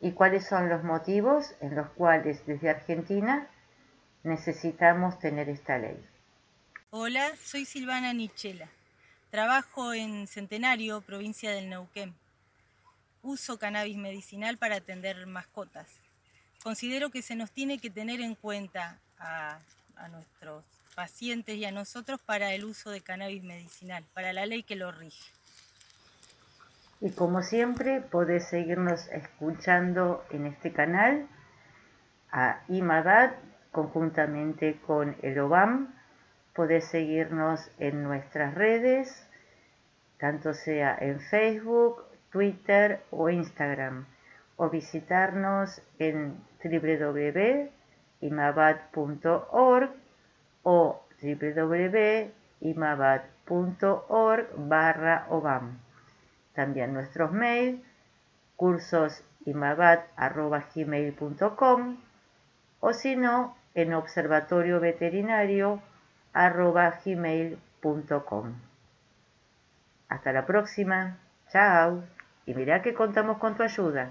y cuáles son los motivos en los cuales desde Argentina necesitamos tener esta ley. Hola, soy Silvana Nichela. Trabajo en Centenario, provincia del Neuquén. Uso cannabis medicinal para atender mascotas. Considero que se nos tiene que tener en cuenta a, a nuestros pacientes y a nosotros para el uso de cannabis medicinal, para la ley que lo rige. Y como siempre, podés seguirnos escuchando en este canal a IMADAD conjuntamente con el OBAM. Podés seguirnos en nuestras redes, tanto sea en Facebook, Twitter o Instagram, o visitarnos en www.imabad.org o www.imabad.org barra OBAM. También nuestros mails, cursosimabad.gmail.com o si no, en observatorioveterinario.gmail.com. Hasta la próxima. Chao. Y mira que contamos con tu ayuda.